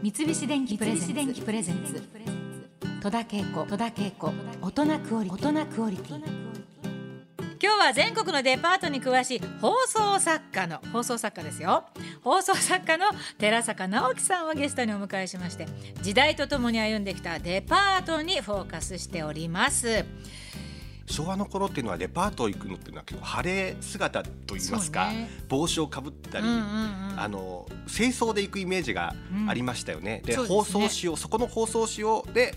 三菱電機プレゼンツ。戸田恵子。戸田恵子。大人クオリ大人クオリティ。今日は全国のデパートに詳しい放送作家の放送作家ですよ。放送作家の寺坂直樹さんをゲストにお迎えしまして時代とともに歩んできたデパートにフォーカスしております昭和の頃っていうのはデパート行くのっていうのは結構晴れ姿といいますか、ね、帽子をかぶったり、うんうんうん。あの清掃で行くイメージがありましたよね。うですね。放送しようそこの放送しようで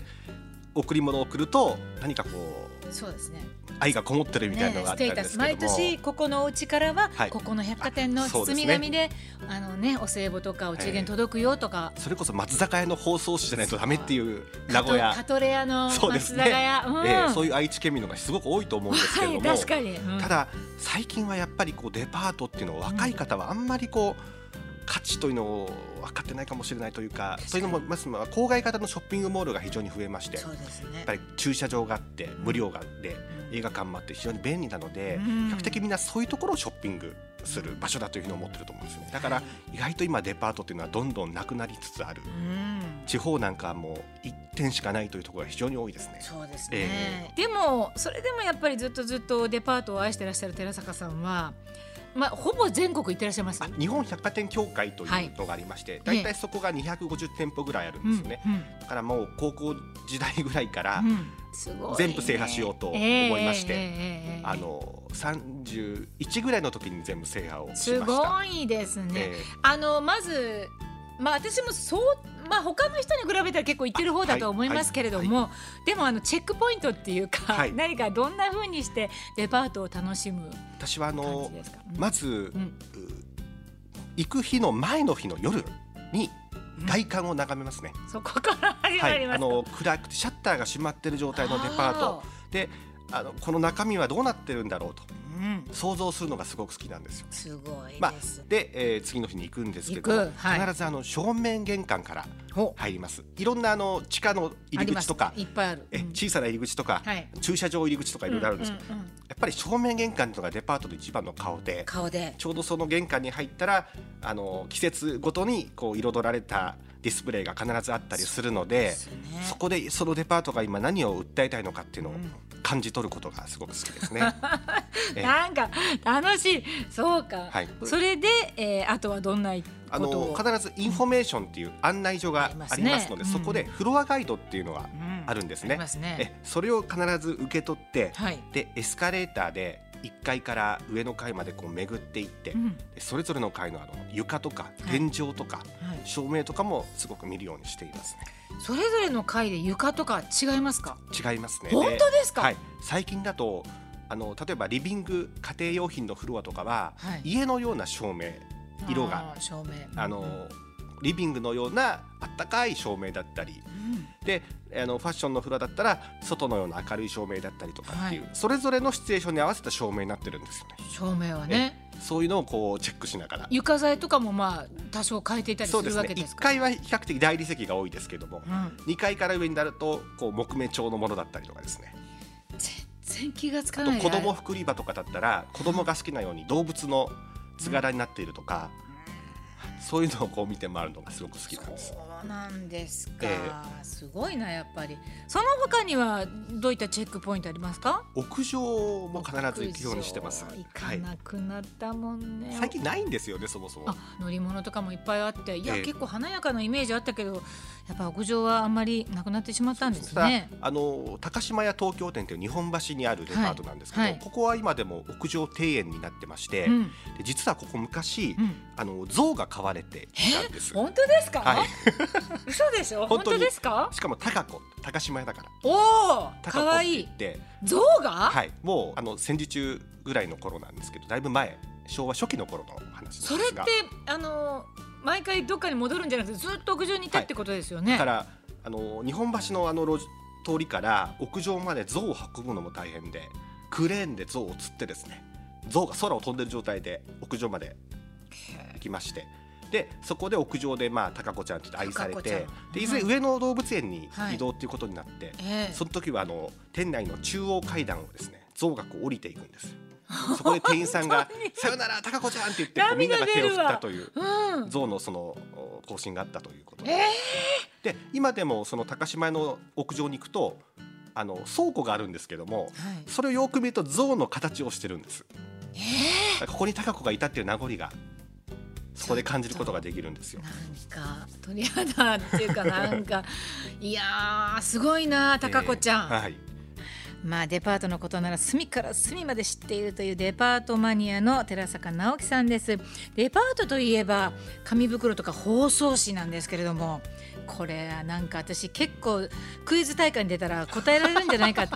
贈り物を送ると何かこうそうですね。愛がこもってるみたいなのがあったんですけども、毎年ここのお家からは、はい。ここの百貨店の包み紙であのねお歳暮とかお中元届くよとか、それこそ松坂屋の放送紙じゃないとダメっていう名古屋。カトレ屋のそうですね。松坂屋、うん。えーそういう愛知県民のがすごく多いと思うんですけれども、はい確かに、うん。ただ最近はやっぱりこうデパートっていうのを若い方はあんまりこう価値というのを分かってないかもしれないというかそういうのもまずまあ郊外型のショッピングモールが非常に増えましてね。っぱり駐車場があって無料があって映画館もあって非常に便利なのでうん。比較的みんなそういうところをショッピングする場所だというふうに思ってると思うんですよね。だから意外と今デパートっていうのはどんどんなくなりつつある。うん。地方なんかはもう1点しかないというところが非常に多いですね。そうですえね、でもそれでもやっぱりずっとずっとデパートを愛してらっしゃる寺坂さんは、まあ、ほぼ全国行ってらっしゃいます？あ日本百貨店協会というのがありまして、大体そこが250店舗ぐらいあるんですよね、うん。うんだからもう高校時代ぐらいから、全部制覇しようと思いましてええええええあの31ぐらいの時に全部制覇をしました。すごいですね、え。あのまずまあ私もそうまあ他の人に比べたら結構行ってる方だと思いますけれども、でもあのチェックポイントっていうか、はい。何かどんな風にしてデパートを楽しむー私はあ感の。うん。まず、うん。う行く日の前の日の夜に外観を眺めますね、そこから始まはい、りますか？あの暗くてシャッターが閉まってる状態のデパート。であのこの中身はどうなってるんだろうと。うん、想像するのがすごく好きなんですよ。すごいまあでえー次の日に行くんですけど、はい。必ずあの正面玄関からほ入ります。いろんなあの地下の入り口とかいっぱいある。えうん。小さな入り口とか、はい。駐車場入り口とかいろいろあるんですけど、うううんやっぱり正面玄関というのがデパートの一番の顔で顔で。ちょうどその玄関に入ったらあの季節ごとにこう彩られたディスプレイが必ずあったりするのでそこでそのデパートが今何を訴えたいのかっていうのをうん感じ取ることがすごく好きですね。えなんか楽しい。そうか。はいそれで、えー、あとはどんなあことを。の必ずインフォメーションっていう案内所がありますので、ありますねそこでフロアガイドっていうのがうんあるんですねありますね。えそれを必ず受け取って、はい。でエスカレーターで1階から上の階までこう巡っていって、うんでそれぞれの階のあの床とかはい天井とか、はい。照明とかもすごく見るようにしていますそれぞれの階で床とか違いますか？ね違いますね本当ですか？はい、最近だとあの例えばリビング家庭用品のフロアとかは、はい家のような照明色が照明。あのリビングのようなあったかい照明だったりうんであのファッションのフロアだったら外のような明るい照明だったりとかっていう、はいそれぞれのシチュエーションに合わせた照明になってるんですよね。照明はね。そういうのをこうチェックしながら。床材とかもまあ多少変えていたりするそうですね1わけですか。階は比較的大理石が多いですけどもうん。2階から上になるとこう木目調のものだったりとかですね全然気がつあかない。と子供服売り場とかだったら子供が好きなように動物の図柄になっているとか、そういうのをこう見て回るのがすごく好きなんです。そうなんですか、えすごいなやっぱり。その他にはどういったチェックポイントありますか？屋上も必ず行くようにしてます。行かはい。なくなったもんね、最近ないんですよねそもそも。あ。乗り物とかもいっぱいあって。いや、ええ。結構華やかなイメージあったけどやっぱ屋上はあんまりなくなってしまったんですね。あの高島屋東京店という日本橋にあるデパートなんですけど、はい。はい。ここは今でも屋上庭園になってまして、うん、で実はここ昔、うん、あの象が飼われていたんです。本当ですか、はい。嘘でしょ？本本当ですか？しかも高子高島屋だから。おお高子ってかわいい言って、象が、はい、もうあの戦時中ぐらいの頃なんですけど、だいぶ前、昭和初期の頃の話それって。あの毎回どっかに戻るんじゃなくてずっと屋上にいたってことですよね、だからあの日本橋のあの路地通りから屋上まで象を運ぶのも大変で、クレーンで象を釣ってですね、象が空を飛んでる状態で屋上まで行きまして。でそこで屋上でまあ高子ちゃんって愛されてでいずれ上野動物園にはい。移動っていうことになって、ええ。その時はあの店内の中央階段をですね象がこう降りていくんです。そこで店員さんが「さよなら高子ちゃん」って言ってみんなが手を振ったといううん。象のそのお行進があったということで,、えで今でもその高島屋の屋上に行くとあの倉庫があるんですけどもそれをよく見ると象の形をしてるんです。ここに高子がいたっていう名残がそこで感じることができるんですよ。ー。なんか鳥肌っていうかなんか いやーすごいな高子ちゃん、えーはい。まあデパートのことなら隅から隅まで知っているというデパートマニアの寺坂直樹さんです。デパートといえば紙袋とか包装紙なんですけれどもこれはなんか私結構クイズ大会に出たら答えられるんじゃないか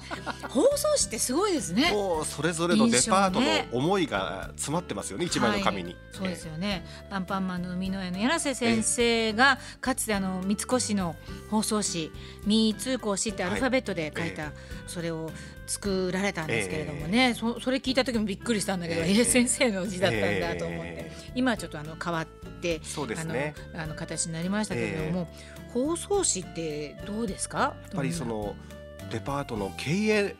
包装紙ってすごいですね。もうそれぞれのデパートの思いが詰まってますよね一枚の紙に、はいそうですよね、アンパンマンの生みの親の柳瀬先生がかつてあの三越の包装紙「三通行紙」ってアルファベットで書いた、はいそれを作られたんですけれどもね、そそれ聞いた時もびっくりしたんだけど、え先生の字だったんだと思って、え今はちょっとあの変わってそうですね。あのあの形になりましたけれども、包装紙ってどうですか？ややっぱりそのデパートの経営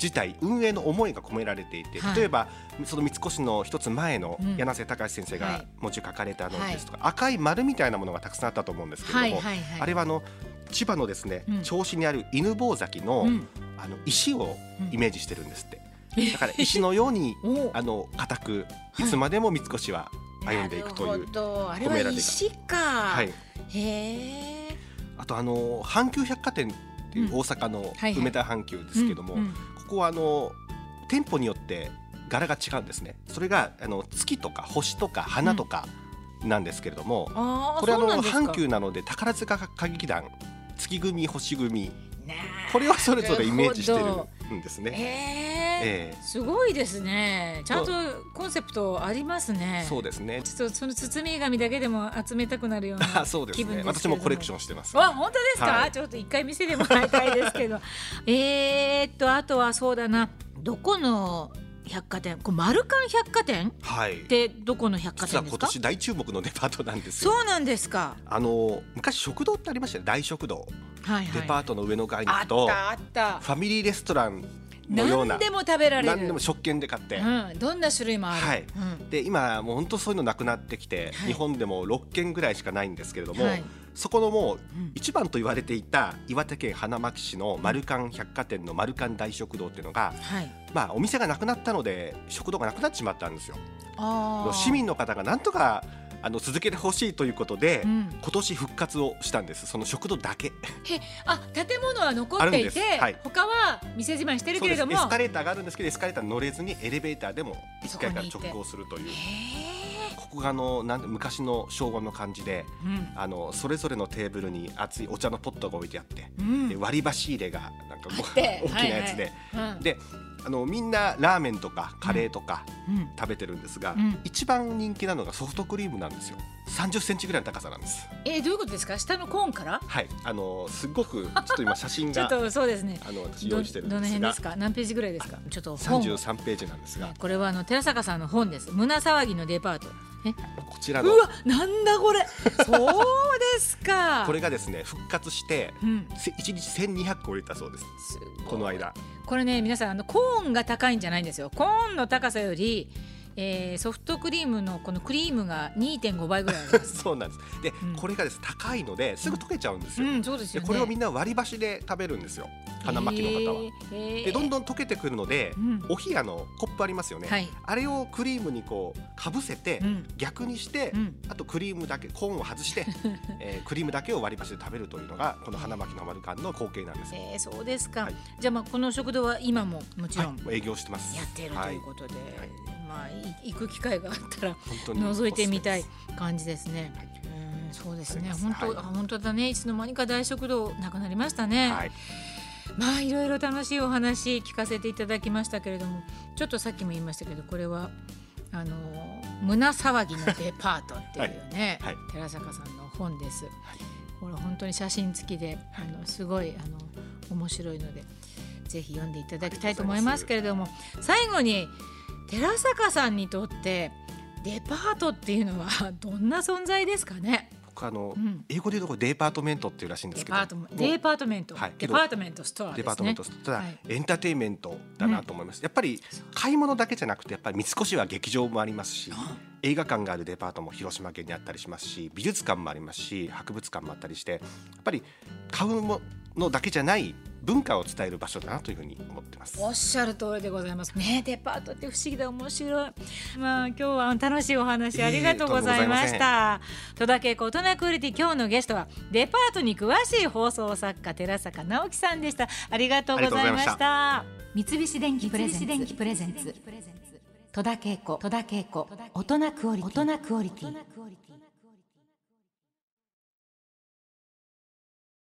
自体運営の思いが込められていて、はい。例えばその三越の一つ前のうん。柳瀬隆先生がはい。文字書かれたのですとか、赤い丸みたいなものがたくさんあったと思うんですけれども、はいはいはい。あれはあの千葉のですね、うん。銚子にある犬吠崎の,、うん。あの石をイメージしてるんですって、えだから石のように お。あの固くいつまでも三越は歩んでいくという込められた。石か、はい、へえあとあの阪急百貨店っていう大阪の梅田阪急ですけども、ここはあの店舗によって柄が違うんですね。それがあの月とか星とか花とかなんですけれども、これあの阪急なので宝塚歌劇団月組星組。ねこれをそれぞれイメージしてるんですね。ええ。えすごいですね。ちゃんとコンセプトありますね。そうですね。ちょっとその包み紙だけでも集めたくなるようなあ そうです気分ね。ですけれど私もコレクションしてます。わ本当ですか、はい。ちょっと一回見せてもらいたいですけど。えーっとあとはそうだな。どこの百貨店？これマルカン百貨店？はい。っ。てどこの百貨店ですか？今年大注目のデパートなんですよ。そうなんですか。あの昔食堂ってありましたよね。大食堂。はいはい。デパートの上の階にあった。ファミリーレストランのような何でも食べられる。何でも食券で買って。うん、どんな種類もある、はい。うん。で今もう本当そういうのなくなってきて、はい。日本でも6軒ぐらいしかないんですけれども、はい。そこのもううん。一番と言われていた岩手県花巻市のマルカン百貨店のマルカン大食堂っていうのが、はい。まあ、お店がなくなったので食堂がなくなってしまったんですよ。市民の方がなんとかあの続けてほしいということで、うん。今年復活をしたんです。その食堂だけ。へあ建物は残っていて、はい。他は店じまいしてるけれども。エスカレーターがあるんですけどエスカレーターに乗れずにエレベーターでも1階から直行するという。へここがあのなん昔の昭和の感じでーうん。あのそれぞれのテーブルに熱いお茶のポットが置いてあって、うん。で割り箸入れがなんか 大きなやつで、はいはい。うん。であのみんなラーメンとかカレーとかうん。食べてるんですが、うん。一番人気なのがソフトクリームなんですよ。30センチぐらいの高さなんです。えーどういうことですか？下のコーンから？はい。あのすごくちょっと今写真 ちょっがとそうですね。あの私ど用意してるんどのですが。辺ですか？何ページぐらいですか？ちょっと本。を33ページなんですが。これはあの寺坂さんの本です。胸騒ぎのデパート。えこちらの。うわなんだこれ。そうですか。これがですね復活してうん。せ1日1200個売れたそうです。この間。これね皆さんあのコーンが高いんじゃないんですよ。コーンの高さより、えーソフトクリームのこのクリームが2.5倍ぐらい そうなんです。で、うん。これがです高いのですぐ溶けちゃうんですよ、うんそうですよね。でこれをみんな割り箸で食べるんですよ。花巻の方は、えー。でどんどん溶けてくるので、うん。お冷やのコップありますよね、はい。あれをクリームにこうかぶせて、うん。逆にして、うん。あとクリームだけコーンを外して、えークリームだけを割り箸で食べるというのがこの花巻の丸館の光景なんです。よ、えーそうですか、はい。じゃあまあこの食堂は今ももちろんはい、営業してます。やっているということで、はいまあい行く機会があったら覗いてみたい感じですね。うんそうですね。本当、はい。あ本当だね。いつの間にか大食堂なくなりましためね。はい。まあいろいろ楽しいお話聞かせていただきましたけれどもちょっとさっきも言いましたけどこれはあの胸騒ぎのデ パートっていうね、はい。はい。寺坂さんの本です。これ本当に写真付きであのすごいあの面白いのでぜひ読んでいただきたいと思いますけれども最後に寺坂さんにとってデパートっていうのは どんな存在ですかね？僕あの、ん。英語で言うと department っていうらしいんですけど。デパートメント department、はい department store ですね。 department ただ、はい。エンターテインメントだなと思います、やっぱり買い物だけじゃなくてやっぱり三越は劇場もありますし映画館があるデパートも広島県にあったりしますし美術館もありますし博物館もあったりしてやっぱり買うものだけじゃない文化を伝える場所だなというふうに思ってます。おっしゃる通りでございます。ねデパートって不思議で面白い。まあ今日は楽しいお話ありがとうございました。戸田恵子大人クオリティ今日のゲストはデパートに詳しい放送作家寺坂直樹さんでした。ありがとうございました。三菱電機プレゼンツ。戸田恵子戸田恵子大人クオリティ